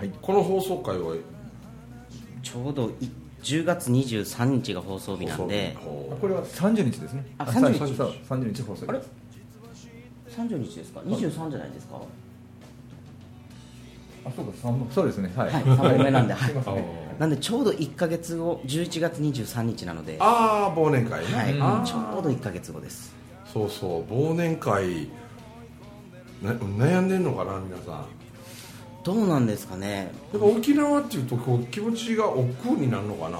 はい、この放送回は？ちょうどい10月23日が放送日なんで。放これは30日ですね。あ30日。そう30日放送あれ？30日ですか？23じゃないですか？あそうか三本。そうですね。はい、はい3本目なんで、はい。なんでちょうど1か月後11月23日なので、はああ忘年会ね、い、あーちょうど1か月後です。そうそう。忘年会な悩んでんのかな皆さんどうなんですかね。やっぱ沖縄っていうとこう気持ちが億劫になるのかな？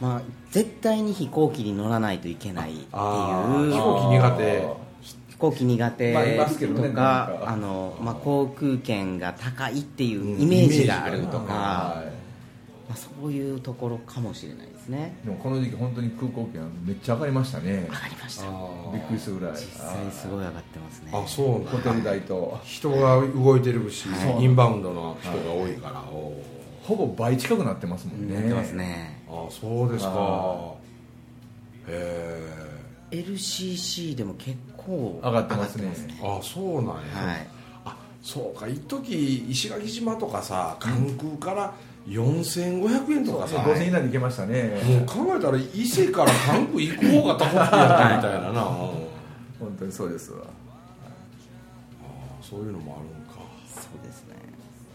まあ絶対に飛行機に乗らないといけないっていう。飛行機苦手。飛行機苦手とかか。あの、まあ、航空券が高いっていうイメージがあるとか、はまあ、そういうところかもしれないですね。いでもこの時期本当に空港券めっちゃ上がりましたね。上がりました。びっくりするぐらい。実際すごい上がってますね。あそうホテル代と。人が動いてるし、はい。インバウンドの人が多いから、おほぼ倍近くなってますもんね。なってますね。ーあそうですか。あへ LCC でも結構上がってますね。上がってえあそうなんや、はい。あそうか。一時石垣島とかさ関空から4500円とかさ、5000円以内で行けましたね。もう考えたら伊勢から関空行く方が高くてやったみたいなな、う ん本当にそうですわ。そういうのもあるんか。そうですね。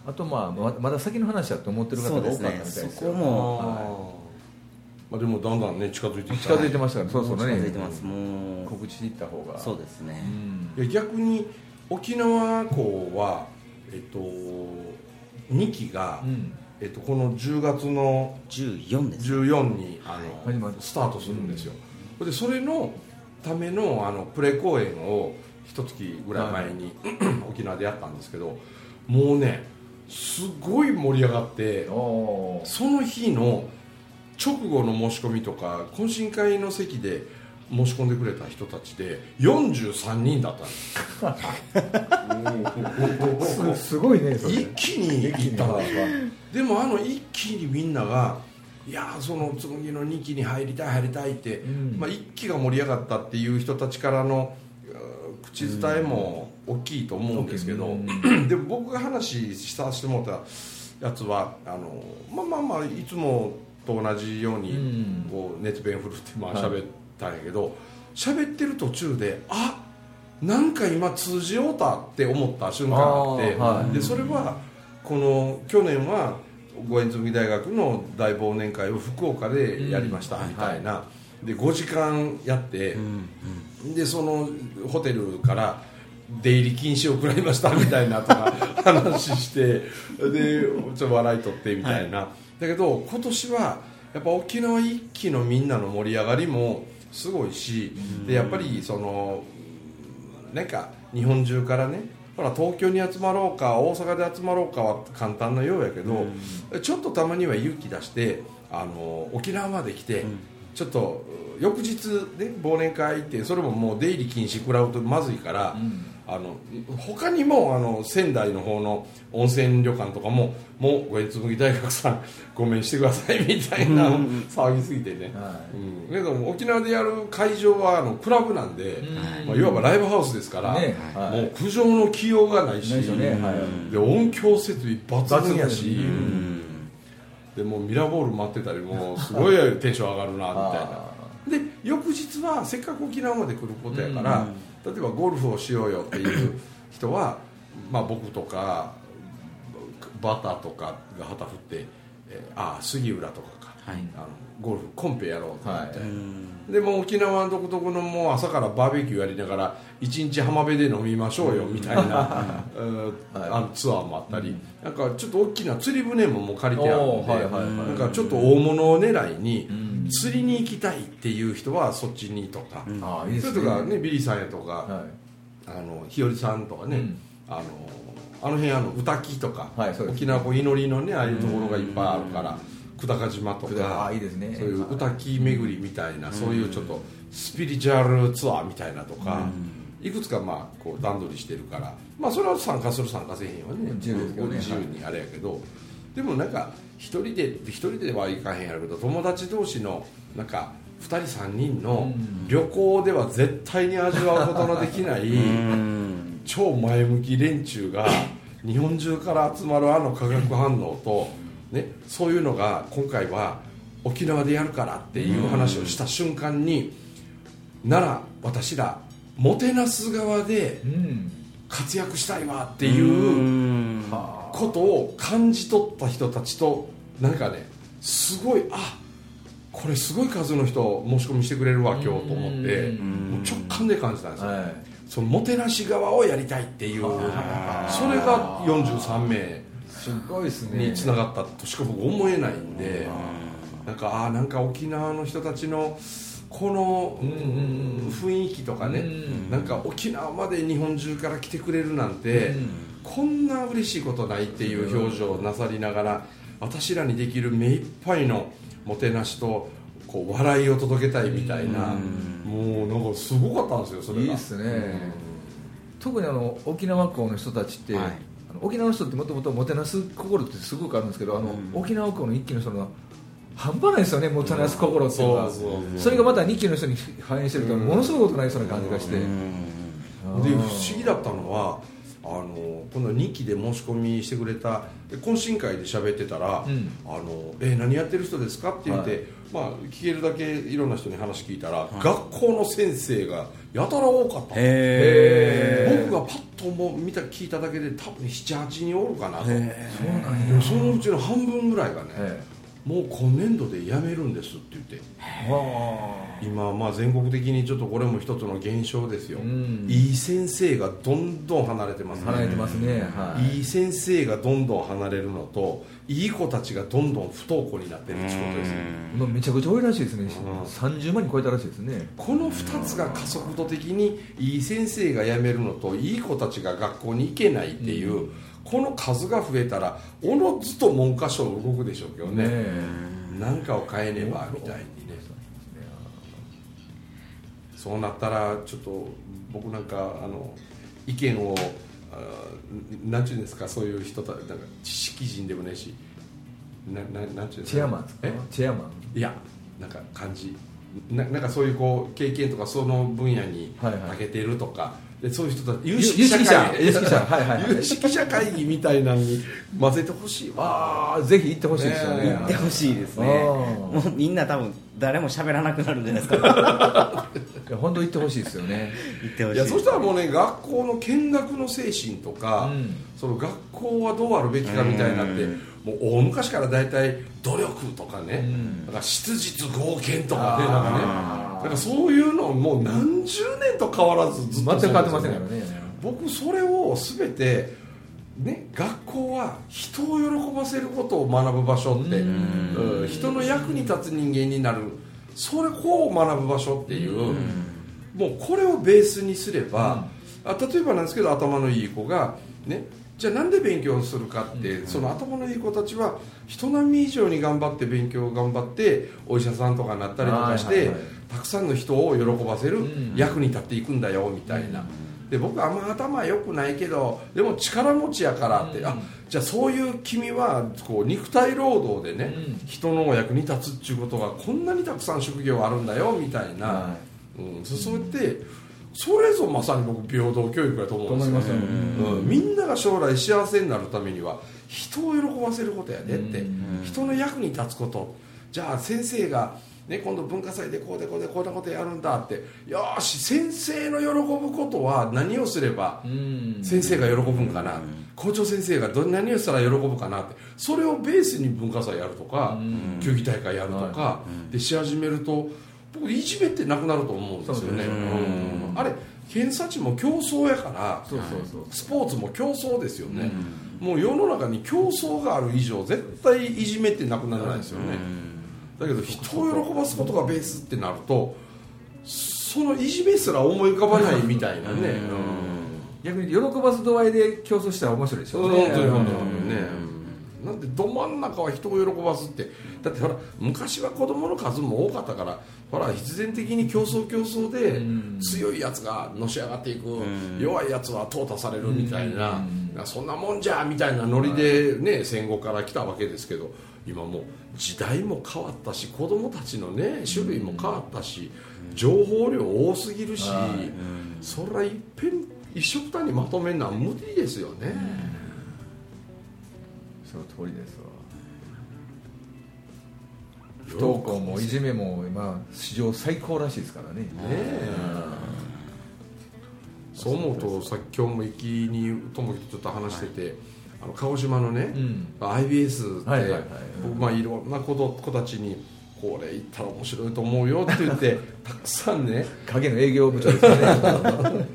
あとまあままだ先の話だと思ってる方が多かったみたいですよ。そうですね。そこもまあでもだんだんね近づいてきた近づいてましたからそうそうね。近づいてます。もう告知していった方が。そうですね。うん。いや逆に沖縄港はえっと2期が、うんえっと、この10月の14です。14にあのスタートするんですよ、でそれのためのあのプレ公演を一月ぐらい前に、沖縄でやったんですけどもうねすごい盛り上がってその日の直後の申し込みとか懇親会の席で申し込んでくれた人たちで43人だったんですすすごいね一気に行ったんでもあの一気にみんながいやーその紬の2期に入りたい入りたいって、うん。まあ、1期が盛り上がったっていう人たちからの口伝えも大きいと思うんですけど、うん。でも僕が話させてもらったやつはあのまあまあまあいつもと同じようにうん。こう熱弁振るってまあはい。喋ったんやけど喋、ってる途中であなんか今通じようたって思った瞬間があってはい。でそれはこの去年は五円紬大学の大忘年会を福岡でやりましたうんみたいな、で5時間やって、でそのホテルから出入り禁止を食らいましたみたいなとか 話してでちょっと笑い取ってみたいな、だけど今年はやっぱ沖縄一期のみんなの盛り上がりもすごいし、でやっぱりそのなんか日本中からねほら東京に集まろうか大阪で集まろうかは簡単なようやけど、ちょっとたまには勇気出してあの沖縄まで来て、ちょっと翌日ね忘年会行ってそれももう出入り禁止食らうとまずいから、あの他にもあの仙台の方の温泉旅館とかももうごえつむぎ大学さん ごめんしてくださいみたいな騒ぎすぎてね、はうん、けども沖縄でやる会場はあのクラブなんで、ん。まあ、いわばライブハウスですから、ねはいもう苦情の起用がないしね。はい。で音響設備抜群やし、でもうミラーボール待ってたりもうすごいテンション上がるなみたいな。あで翌日はせっかく沖縄まで来ることやから、例えばゴルフをしようよっていう人は、まあ、僕とかバターとかが旗振って、えーああ杉浦とか、あのゴルフコンペやろうと思って、うん。でもう沖縄独特のもう朝からバーベキューやりながら一日浜辺で飲みましょうよみたいな、うん。あのツアーもあったり、なんかちょっと大きな釣り船ももう借りてあるんで、おーはいはいはい。なんかちょっと大物を狙いにん。釣りに行きたいっていう人はそっちにとか、ああいいですね。それとかねビリーさんやとか、はあの日和さんとかね、うん。あのあの辺あの歌木とか、はい沖縄こう祈りのねああいうところがいっぱいあるから久高島とかあいいですね。そういう歌木巡りみたいな、そういうちょっとスピリチュアルツアーみたいなとか、いくつかまあこう段取りしてるからまあそれは参加する参加せへんはね。自由ね。自由にあれやけど、でもなんか一人で一人ではいかへんやろうけど友達同士のなんか2人3人の旅行では絶対に味わうことのできない 超前向き連中が日本中から集まるあの化学反応と、ね、そういうのが今回は沖縄でやるからっていう話をした瞬間になら私らもてなす側でうん。活躍したいわっていうことを感じ取った人たちとなんかねすごいあこれすごい数の人申し込みしてくれるわ今日と思ってもう直感で感じたんですよ、はい。そのもてなし側をやりたいっていう。それが43名すごいですね。につながったとしか僕思えないんでなんかああなんか沖縄の人たちのこの雰囲気とかねなんか沖縄まで日本中から来てくれるなんてこんな嬉しいことないっていう表情をなさりながら私らにできる目いっぱいのもてなしとこう笑いを届けたいみたいなもうなんかすごかったんですよそれが。いいですね。特にあの沖縄港の人たちって、はい沖縄の人ってもともともてなす心ってすごくあるんですけどあの、沖縄港の一期の人の半端ないですよねもてなす心っていうのが、それがまた二期の人に反映してるとものすごいことになりそうな感じがして、で不思議だったのはあのこの2期で申し込みしてくれたで懇親会で喋ってたら「うん。あのえ何やってる人ですか?」って言って、はい。まあ、聞けるだけいろんな人に話聞いたら、学校の先生がやたら多かった。へ僕がパッともう見た聞いただけで多分78人おるかなと。そうなんでもそのうちの半分ぐらいがね、えもう今年度で辞めるんですって言って。今まあ全国的にちょっとこれも一つの現象ですよ、うん。いい先生がどんどん離れてますあ離れてますね、はい。いい先生がどんどん離れるのといい子たちがどんどん不登校になってるってことですよまあめちゃくちゃ多いらしいですね、ん。30万人超えたらしいですね。この2つが加速度的にいい先生が辞めるのといい子たちが学校に行けないっていう、この数が増えたらおのずと文科省動くでしょうけどね。ねなんかを変えねばみたいにね。そうなったらちょっと僕なんかあの意見をあなんていうんですかそういう人たなんか知識人でもねえしなななんていうんですか？チェアマンですか？え？チェアマン？いやなんか感じななんかそういうこう経験とかその分野にはいはい。長けてるとか、でそういう人たち有有識者識者会有識者。はいはいはい。有識者会議みたいなのに混ぜてほしい。わああぜひ行ってほしいですよね。ね行ってほしいですね。もうみんな多分誰も喋らなくなるんじゃないですか いや本当行ってほしいですよね。行ってほしい。いやそしたらもうね学校の見学の精神とか、うん。その学校はどうあるべきかみたいになって、もう大昔から大体努力とかね、ん。なんか質実剛健とかねなんかねなんかそういうのもう何十年と変わらずずっと全く変わってませんからね僕それを全てね、学校は人を喜ばせることを学ぶ場所って、うん。人の役に立つ人間になる。それこう学ぶ場所っていう、もうこれをベースにすれば、あ例えばなんですけど頭のいい子がねじゃあなんで勉強するかって、その頭のいい子たちは人並み以上に頑張って勉強を頑張ってお医者さんとかになったりとかして、たくさんの人を喜ばせるうん。役に立っていくんだよみたいな、で僕あんま頭良くないけどでも力持ちやからって、あじゃあそういう君はこう肉体労働でね、うん。人のお役に立つっていうことがこんなにたくさん職業あるんだよみたいな、はうん、そそうやってそれぞまさに僕平等教育だと思うんですよね。うん、みんなが将来幸せになるためには人を喜ばせることやでって。うん。人の役に立つこと。じゃあ先生が、ね、今度文化祭でこうでこうでこんなことやるんだって。よーし先生の喜ぶことは何をすればうん。先生が喜ぶんかな、校長先生がど何をしたら喜ぶかなって。それをベースに文化祭やるとか、うん。球技大会やるとか、でし始めると僕いじめってなくなると思うんですよね。ね。うん。あれ偏差値も競争やからそうそうそうスポーツも競争ですよね、もう世の中に競争がある以上絶対いじめってなくならないですよね、だけど人を喜ばすことがベースってなるとそのいじめすら思い浮かばないみたいなね、うん。逆に喜ばす度合いで競争したら面白いでしょそううね本当に本当に。ねなんでど真ん中は人を喜ばすって。だってほら昔は子供の数も多かったからほら必然的に競争競争でうん。強いやつがのし上がっていくん。弱いやつは淘汰されるみたいなうん。そんなもんじゃみたいなノリでね戦後から来たわけですけど今もう時代も変わったし子供たちのね種類も変わったし情報量多すぎるしはい。それはいっぺん一緒くたにまとめるのは無理ですよね。その通りですわ。不登校もいじめも今史上最高らしいですからね。ねえ。そう思うとさっき今日も行きに友樹とちょっと話してて、あの鹿児島のね、うん。IBS って、はいはいはい僕まあいろんな子ど子たちにこれ行ったら面白いと思うよって言って たくさんね影の営業部長ですよね。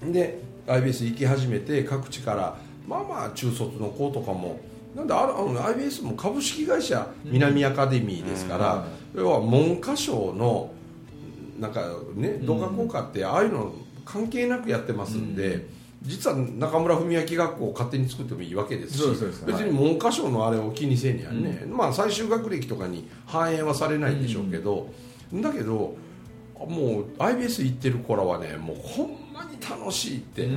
で IBS 行き始めて各地からまあまあ中卒の子とかもなんであるあの IBS も株式会社南アカデミーですから、要は文科省のなんかね動画効果ってああいうの関係なくやってますんで、実は中村文明学校を勝手に作ってもいいわけですし別に文科省のあれを気にせんやんね、まあ最終学歴とかに反映はされないんでしょうけど、だけどもう IBS 行ってる子らはねもうほんまに楽しいって、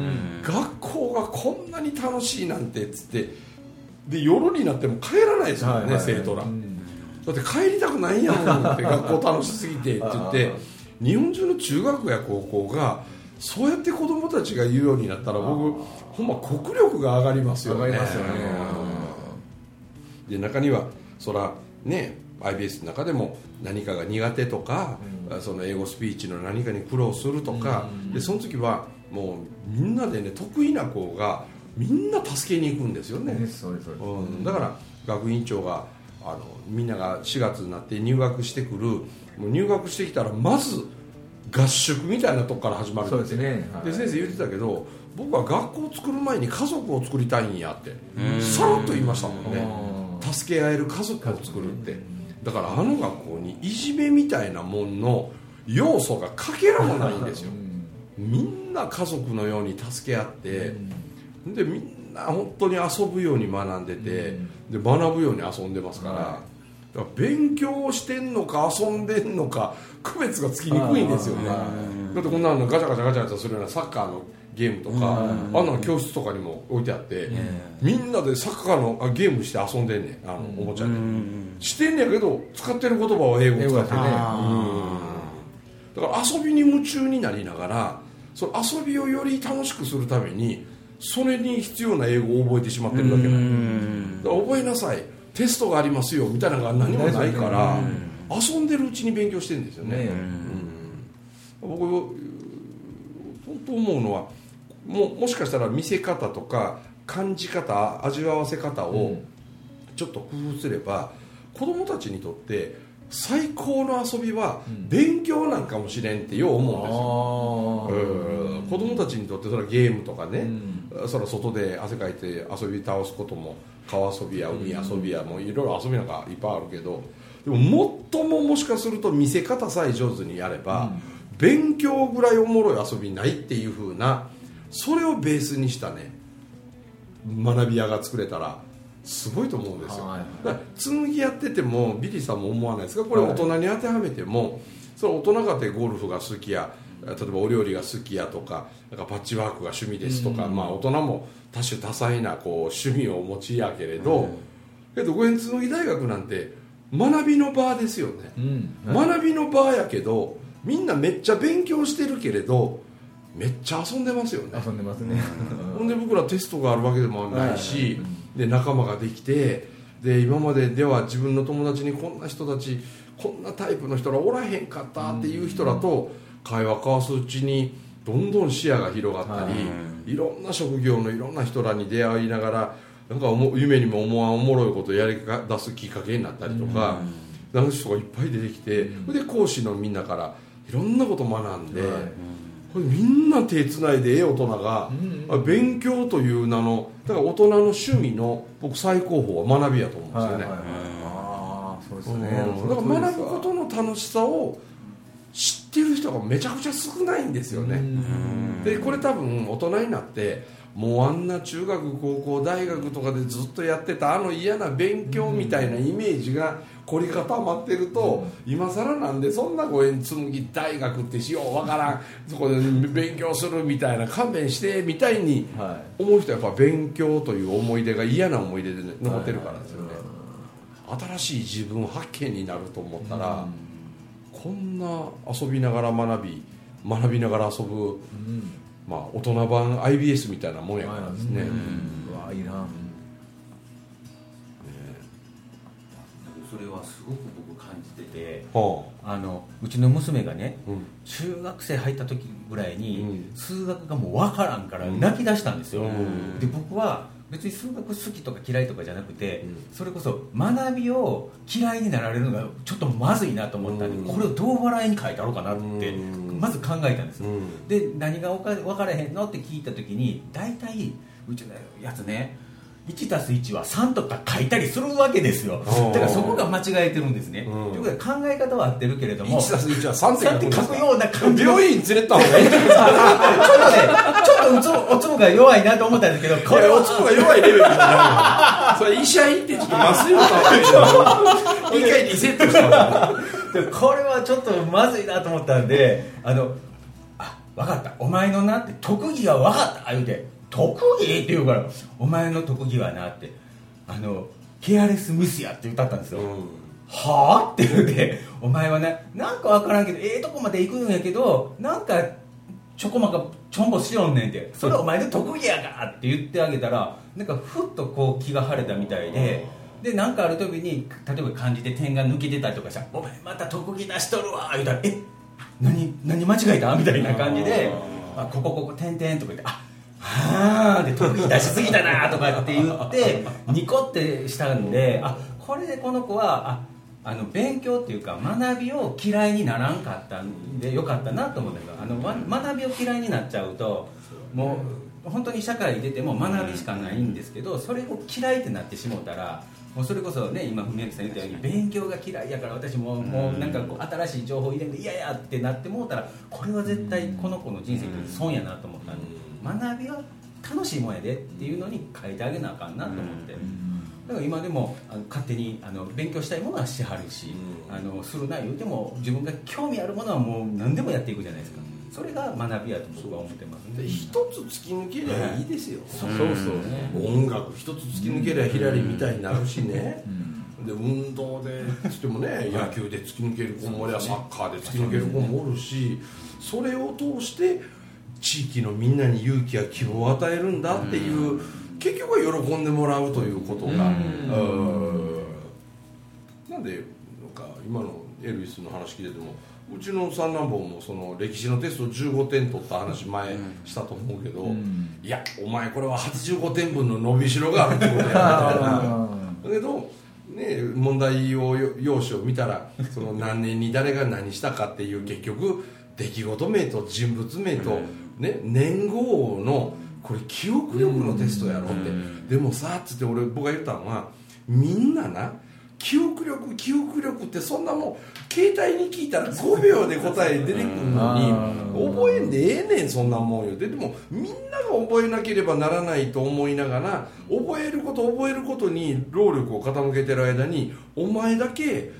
学校がこんなに楽しいなんてっつって。で夜になっても帰らないですもんね、はいはい。はい生徒ら、うん。だって帰りたくないやんって学校楽しすぎてって言って 日本中の中学や高校がそうやって子供たちが言うようになったら僕ほんま国力が上がりますよね。上がりますよね。で中にはそらね IBS の中でも何かが苦手とか、その英語スピーチの何かに苦労するとか、でその時はもうみんなでね得意な子がみんな助けに行くんですよね、うん、だから学院長があのみんなが4月になって入学してくるもう入学してきたらまず合宿みたいなとこから始まるって。そうですね。はい。で先生言ってたけど僕は学校を作る前に家族を作りたいんやってさらっと言いましたもんね。あ助け合える家族を作るってだからあの学校にいじめみたいなもんの要素がかけらもないんですよ。みんな家族のように助け合って、でみんな本当に遊ぶように学んでて、で学ぶように遊んでますから,、はい。だから勉強してんのか遊んでんのか区別がつきにくいんですよね。あだってこんなのガチャガチャガチャガチャするようなサッカーのゲームとか、あんなの教室とかにも置いてあって、みんなでサッカーのあゲームして遊んでんねんあの、おもちゃで、してんねやけど使ってる言葉は英語使ってね。だから遊びに夢中になりながらその遊びをより楽しくするためにそれに必要な英語を覚えてしまってるだけなん。だから覚えなさい。テストがありますよみたいなのが何もないから遊んでるうちに勉強してるんですよね。ね僕本当思うのはももしかしたら見せ方とか感じ方味わわせ方をちょっと工夫すれば、子供たちにとって最高の遊びは勉強なんかもしれんってよう思うんですよ、うん。子供たちにとってそれはゲームとかね、それは外で汗かいて遊び倒すことも川遊びや海遊びやもういろいろ遊びなんかいっぱいあるけどでも最ももしかすると見せ方さえ上手にやれば、勉強ぐらいおもろい遊びないっていう風なそれをベースにしたね学び屋が作れたらすごいと思うんですよ、はい。だから紬やっててもビリーさんも思わないですか？これ大人に当てはめても、それ大人がてゴルフが好きや例えばお料理が好きやとかなんかパッチワークが趣味ですとか、まあ、大人も多種多彩なこう趣味をお持ちやけれど、けど五円紬大学なんて学びの場ですよね、うん。学びの場やけどみんなめっちゃ勉強してるけれどめっちゃ遊んでますよね。遊んでますね。ほんで僕らテストがあるわけでもないし、で仲間ができてで今まででは自分の友達にこんな人たちこんなタイプの人らおらへんかったっていう人らと会話交わすうちにどんどん視野が広がったり、い、ろんな職業のいろんな人らに出会いながらなんか夢にも思わんおもろいことをやりか出すきっかけになったりとか、なん。か人がいっぱい出てきて、で講師のみんなからいろんなこと学んで。はいこれみんな手つないでええ大人が、あ勉強という名のだから大人の趣味の僕最高峰は学びやと思うんですよね、はいはいはい。ああそうですうん。ねだから学ぶことの楽しさを知ってる人がめちゃくちゃ少ないんですよね。でこれ多分大人になってもうあんな中学高校大学とかでずっとやってたあの嫌な勉強みたいなイメージが凝り固まってると今更なんでそんなご縁紬大学ってしようわからん。そこで勉強するみたいな勘弁してみたいには思う人はやっぱ勉強という思い出が嫌な思い出で、ね、残ってるからですよね。新しい自分発見になると思ったらこんな遊びながら学び学びながら遊ぶ、うんまあ、大人版 IBS みたいなもんやからですね、うわいいなそれはすごく僕感じててはあ。のうちの娘がねあうん。中学生入った時ぐらいに、うん。数学がもう分からんから泣き出したんですよ、うん。で僕は別に数学好きとか嫌いとかじゃなくて、うん。それこそ学びを嫌いになられるのがちょっとまずいなと思ったんで、うん。これをどう笑いに書いてあろうかなって、うんまず考えたんです、うん。で何が分か分からへんのって聞いた時に大体うちのやつね1たす1は3とか書いたりするわけですよ。だからそこが間違えてるんですね、うん。ということで考え方は合ってるけれども1たす1は3って書くような感じの。病院連れた方がいいちょっとねちょっとうつぼおつぼが弱いなと思ったんですけどここれおつぼが弱いレベルじゃないのそれ医者行ってちょっと麻酔をかけて一回リセットしたこれはちょっとまずいなと思ったんであのあ分かった。お前のなって特技が分かった。言うて特技って言うからお前の特技はなってあのケアレスミスやって歌ったんですよ、はあ？って言うてお前はねなんか分からんけどええとこまで行くんやけどなんかちょこまかちょんぼしよんねんってそれお前の特技やからって言ってあげたらなんかふっとこう気が晴れたみたいででなんかある時に例えば漢字で点が抜けてたりとかしたらお前また特技出しとるわ言うたらえ何何間違えた？みたいな感じであここここ点々とか言ってあはあで特技出しすぎたなとかって言って ニコってしたんであこれでこの子はああの勉強っていうか学びを嫌いにならんかったんでよかったなと思うんだけどあのわ学びを嫌いになっちゃうともう本当に社会に出ても学びしかないんですけどそれを嫌いってなってしもうたらもうそれこそね今文明さん言ったように勉強が嫌いやから私ももうなんかこう新しい情報入れんで嫌やってなってもうたらこれは絶対この子の人生にとって損やなと思ったんで学びは楽しいもんやでっていうのに変えてあげなあかんなと思って。だから今でもあの勝手にあの勉強したいものはしてはるし、うん。あのするな言うても自分が興味あるものはもう何でもやっていくじゃないですかそれが学びやと僕は思ってますで一つ突き抜けりゃいいですよ、そうそうね音楽一つ突き抜けりゃヒラリみたいになるしね、で運動でつってもね野球で突き抜ける子もおりゃサッカーで突き抜ける子もおるしそれを通して地域のみんなに勇気や希望を与えるんだっていう結局は喜んでもらうということがうん。なんでなんか今のエルヴィスの話聞いててもうちの三男坊もその歴史のテスト15点取った話前したと思うけど、ん。いやお前これは85点分の伸びしろがあるってことやみたいな。あだけど、ね、問題を用紙を見たらその何年に誰が何したかっていう結局出来事名と人物名と、ね、年号のこれ記憶力のテストやろって、でもさっつって俺僕が言ったのはみんなな記憶力記憶力ってそんなもん携帯に聞いたら5秒で答え出てくるのにうん。覚えんでええねんそんなもんよ。ででもみんなが覚えなければならないと思いながら覚えること覚えることに労力を傾けてる間にお前だけ違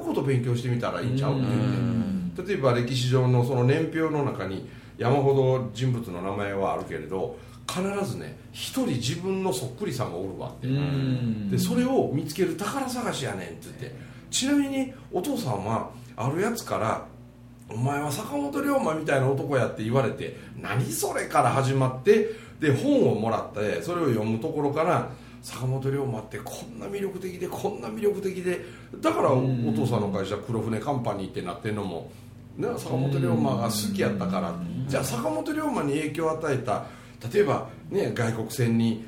うこと勉強してみたらいいんちゃうって言って例えば歴史上のその年表の中に山ほど人物の名前はあるけれど必ずね一人自分のそっくりさんがおるわって。うん。でそれを見つける宝探しやねんって言って。ちなみにお父さんはあるやつから「お前は坂本龍馬みたいな男や」って言われて「何それ?」から始まってで本をもらってそれを読むところから坂本龍馬ってこんな魅力的でこんな魅力的でだからおお父さんの会社黒船カンパニーってなってるのも、ね、坂本龍馬が好きやったから。じゃあ坂本龍馬に影響を与えた例えば、ね、外国船に、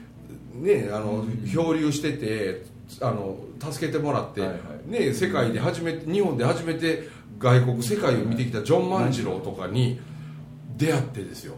ね、あの漂流しててあの助けてもらって、はいはね、世界で初めて日本で初めて外国世界を見てきたジョン万次郎とかに出会ってですよ。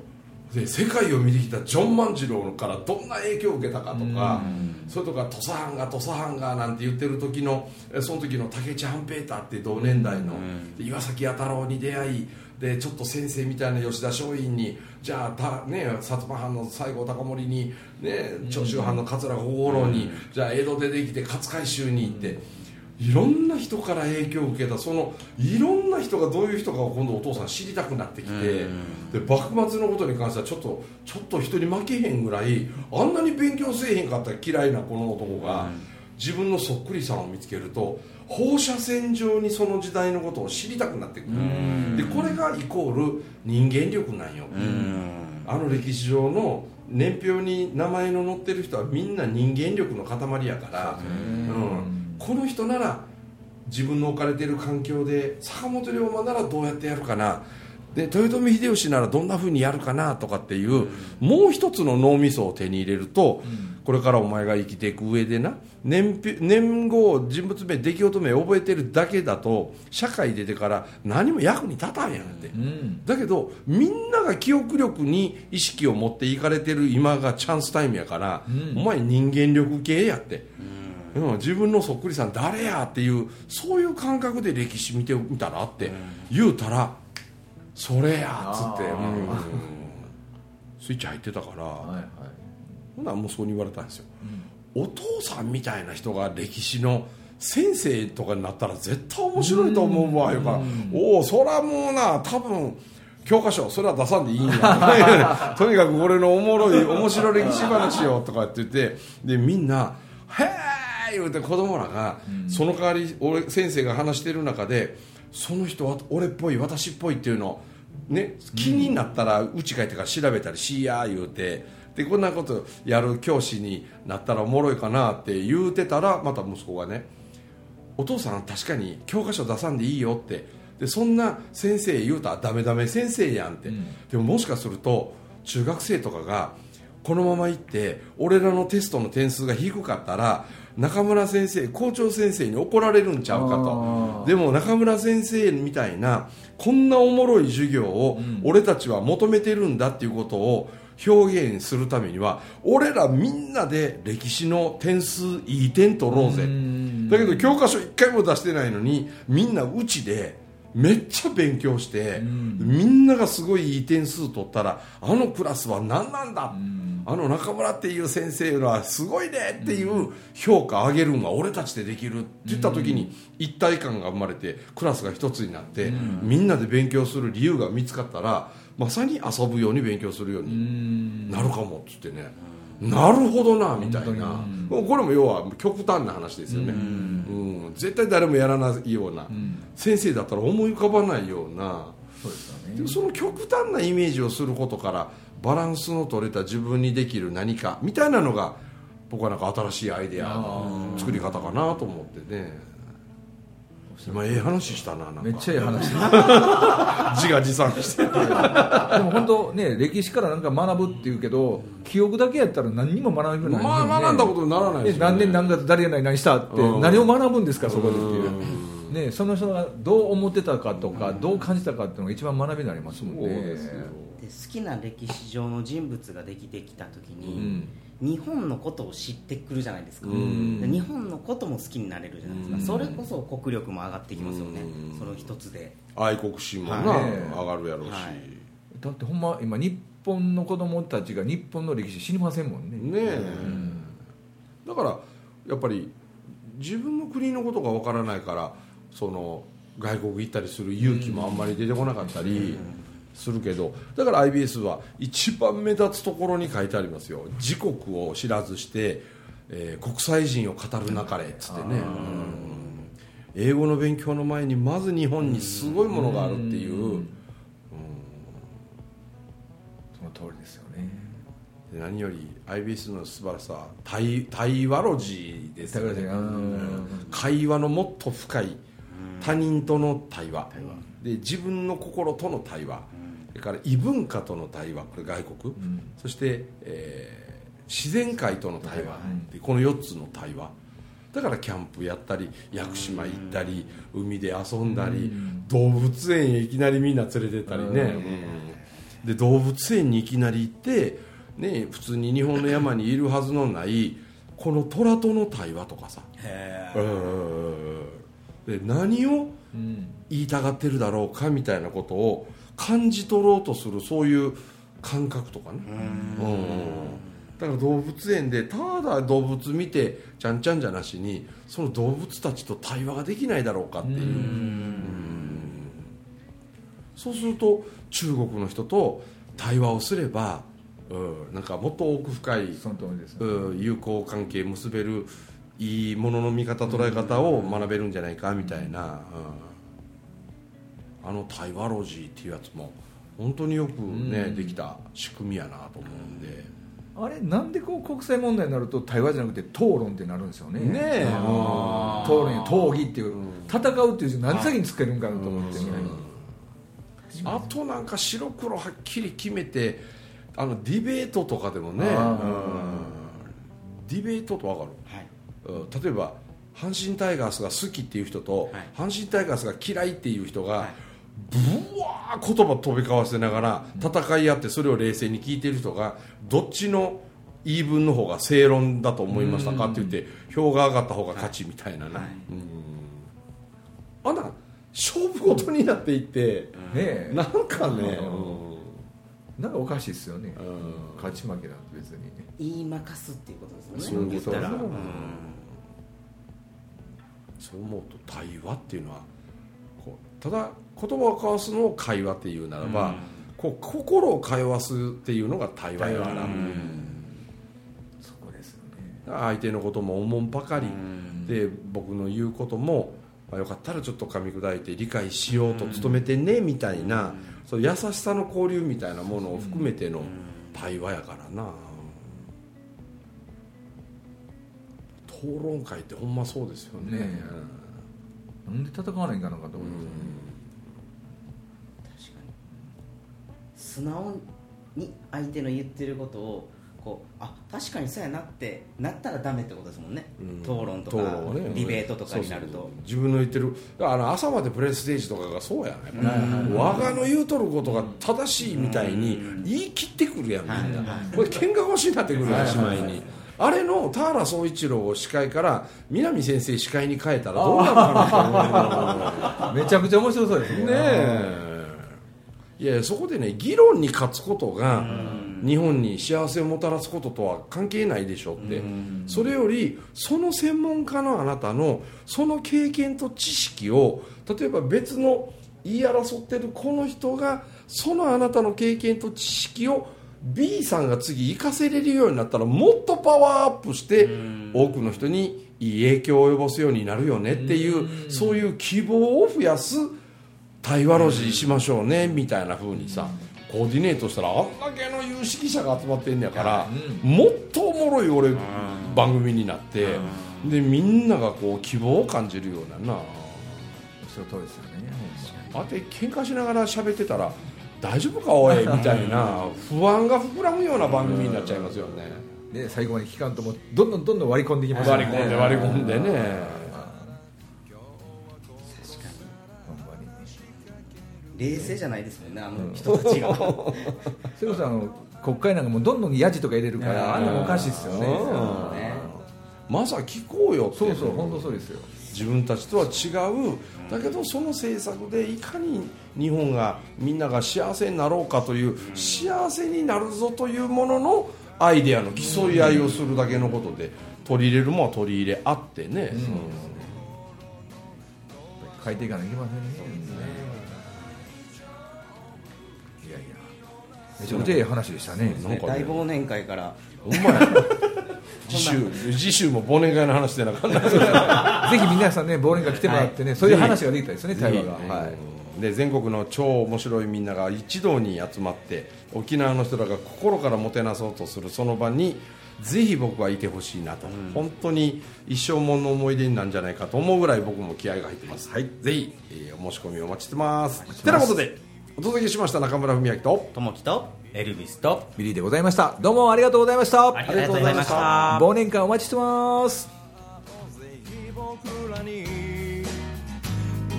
で世界を見てきたジョン万次郎からどんな影響を受けたかとか、それとか土佐藩が土佐藩がなんて言ってる時のえその時の竹内半平太って同年代の、で岩崎弥太郎に出会いでちょっと先生みたいな吉田松陰にじゃあた、ね、薩摩藩の西郷隆盛に、ね、長州藩の桂小五郎に、じゃあ江戸出てきて勝海舟に行って。いろんな人から影響を受けた。そのいろんな人がどういう人かを今度お父さん知りたくなってきてで幕末のことに関してはちょっとちょっと人に負けへんぐらいあんなに勉強せえへんかった嫌いなこの男が自分のそっくりさんを見つけると放射線上にその時代のことを知りたくなってくる。でこれがイコール人間力なんよ。あの歴史上の年表に名前の載ってる人はみんな人間力の塊やから、うん、この人なら自分の置かれている環境で坂本龍馬ならどうやってやるかなで豊臣秀吉ならどんなふうにやるかなとかっていう、もう一つの脳みそを手に入れると、これからお前が生きていく上でな年表年号人物名出来事名覚えてるだけだと社会出てから何も役に立たんやんって、うん。だけどみんなが記憶力に意識を持っていかれてる今がチャンスタイムやから、お前人間力系やって、うん。自分のそっくりさん誰やっていうそういう感覚で歴史見てみたらって言うたらそれやっつって、うんスイッチ入ってたから、はいはい。ほんなら息子に言われたんですよ、お父さんみたいな人が歴史の先生とかになったら絶対面白いと思うわよからおおそらもうな多分教科書それは出さんでいいんや。とにかく俺のおもろい面白い歴史話よとかって言ってでみんな「へえ!」言うて子供らが、その代わり俺先生が話してる中でその人は俺っぽい私っぽいっていうのをね、気になったら家帰ってから調べたりしや言うて。でこんなことやる教師になったらおもろいかなって言うてたらまた息子がね「お父さん確かに教科書出さんでいいよ」って。でそんな先生言うたらダメダメ先生やんって、でももしかすると中学生とかがこのまま行って俺らのテストの点数が低かったら中村先生校長先生に怒られるんちゃうかと。でも中村先生みたいなこんなおもろい授業を俺たちは求めてるんだっていうことを表現するためには俺らみんなで歴史の点数いい点取ろうぜ。だけど教科書一回も出してないのにみんなうちでめっちゃ勉強してみんながすごいいい点数取ったらあのクラスは何なんだあの中村っていう先生はすごいねっていう評価上げるんは俺たちでできるって言った時に一体感が生まれてクラスが一つになってみんなで勉強する理由が見つかったらまさに遊ぶように勉強するようになるかもっつってねなるほどなみたいな。これも要は極端な話ですよね。うん。絶対誰もやらないような先生だったら思い浮かばないような。そうですよね。でその極端なイメージをすることからバランスの取れた自分にできる何かみたいなのが僕はなんか新しいアイデアの作り方かなと思ってね今ええ話したななんか。めっちゃいい話。自画自賛して。でも本当ね歴史からなんか学ぶっていうけど記憶だけやったら何にも学びない。まあ学んだことにならないですよ、ね、何年何月誰が何したってうん。何を学ぶんですかそこでっていうねその人がどう思ってたかとかどう感じたかっていうのが一番学びになりますもんね。で好きな歴史上の人物ができてきた時に、日本のことを知ってくるじゃないですか、ん。で日本のことも好きになれるじゃないですか、うん。それこそ国力も上がってきますよね、うん。その一つで。愛国心もな、はい。上がるやろうし、はい。だってほんま今日本の子供たちが日本の歴史知りませんもんね。ねえ、だからやっぱり自分の国のことがわからないからその外国行ったりする勇気もあんまり出てこなかったりするけどだから IBS は一番目立つところに書いてありますよ。自国を知らずして、えー国際人を語るなかれっつってね、うん。英語の勉強の前にまず日本にすごいものがあるっていう、その通りですよね。で何より IBS の素晴らしさは対対話ロジーですよね。会話のもっと深い他人との対話。で自分の心との対話。それから異文化との対話。これ外国、そして、えー自然界との対話、でこの4つの対話。だからキャンプやったり屋久島行ったり海で遊んだり動物園へいきなりみんな連れてったりね、うん。で動物園にいきなり行って、ね、普通に日本の山にいるはずのないこの虎との対話とかさ。へで何をうん。言いたがってるだろうかみたいなことを感じ取ろうとするそういう感覚とかね。うん。だから動物園でただ動物見てちゃんちゃんじゃなしにその動物たちと対話ができないだろうかっていう。うん。そうすると中国の人と対話をすれば、うん、なんかもっと奥深いその通りですね。うん友好関係結べるいいものの見方捉え方を学べるんじゃないかみたいな、うん。あの対話ロジーっていうやつも本当によくね、うん。できた仕組みやなと思うんで。あれなんでこう国際問題になると対話じゃなくて討論ってなるんですよね。ねえ。あー討論や討議っていう、戦うっていう字何で先につけるんかなと思ってね、あとなんか白黒はっきり決めてあのディベートとかでもね、ディベートと分かはい。る、うん例えば阪神タイガースが好きっていう人と、はい。阪神タイガースが嫌いっていう人が、はい。ブワー言葉飛び交わせながら戦い合ってそれを冷静に聞いてる人がどっちの言い分の方が正論だと思いましたかって言って票が上がった方が勝ちみたいなね、はい。うん。あんな勝負事になっていって、ねえなんかね、なんかおかしいですよね、うん。うん勝ち負けなんて別に言いまかすっていうことですそうよねいうこと。だ言ったら。そうそう思うと対話っていうのはこうただ言葉を交わすのを会話っていうならば、うん。こう心を通わすっていうのが対話やから、そこですよね。相手のこともおもんぱかり、うん。で僕の言うことも、まあ、よかったらちょっと噛み砕いて理解しようと努めてねみたいな、そういう優しさの交流みたいなものを含めての対話やからな、討論会ってほんまそうですよね。ねなんで戦わないんかなかと思いますよね、確かに。素直に相手の言ってることをこうあ確かにそうやなってなったらダメってことですもんね、うん。討論とか、ね。ディベートとかになると。そうそう。自分の言ってるあの朝までプレステージとかがそうやね、我がの言うとることが正しいみたいに言い切ってくるやんみんな、はい。これ喧嘩腰になってくるやんしまいに、あれの田原総一郎を司会から南先生司会に変えたらどうなるかな めちゃくちゃ面白そうですねえ。いやいやそこでね議論に勝つことが日本に幸せをもたらすこととは関係ないでしょって。それよりその専門家のあなたのその経験と知識を例えば別の言い争ってるこの人がそのあなたの経験と知識を B さんが次活かせれるようになったらもっとパワーアップして多くの人にいい影響を及ぼすようになるよねっていうそういう希望を増やす対話ロジーしましょうねみたいな風にさコーディネートしたらあんだけの有識者が集まってんねやからもっとおもろい俺番組になってでみんながこう希望を感じるようななその通りですよねあて喧嘩しながら喋ってたら大丈夫かおいみたいな不安が膨らむような番組になっちゃいますよね。で最後まで期間ともどんどんどんどん割り込んでいきますよね。割り込んで割り込んでね冷静じゃないですもんねあの人たちが。それこそあの国会なんかもうどんどんヤジとか入れるからあん。なもおかしいですよね。うんね。まずは聞こうよってそうそう本当そうですよ。自分たちとは違う。だけどその政策でいかに日本がみんなが幸せになろうかという幸せになるぞというもののアイデアの競い合いをするだけのことで取り入れるものは取り入れ合ってね、変えていかなきゃいけませんねめちゃくちゃいい話でしたね。ね。大忘年会から。ほんまや。次週次週も忘年会の話でなかった ぜひ皆さんね忘年会来てもらってね、そういう話ができたですね対話が、はい。で全国の超面白いみんなが一堂に集まって沖縄の人らが心からもてなそうとするその場にぜひ僕はいてほしいなと、本当に一生ものの思い出になるんじゃないかと思うぐらい僕も気合が入ってます、はい、ぜひ、えーお申し込みお待ちしてます。てなことでお届けしました中村文明と友もとエルビスとビリーでございました。どうもありがとうございました。ありがとうございました。忘年会お待ちしてます。僕らに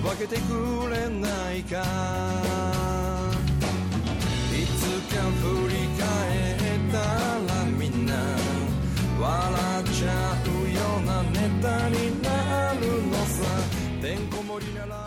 分けてくれないか。いつか振り返ったらみんな笑っちゃうようなネタになるのさ。てんこ盛りなら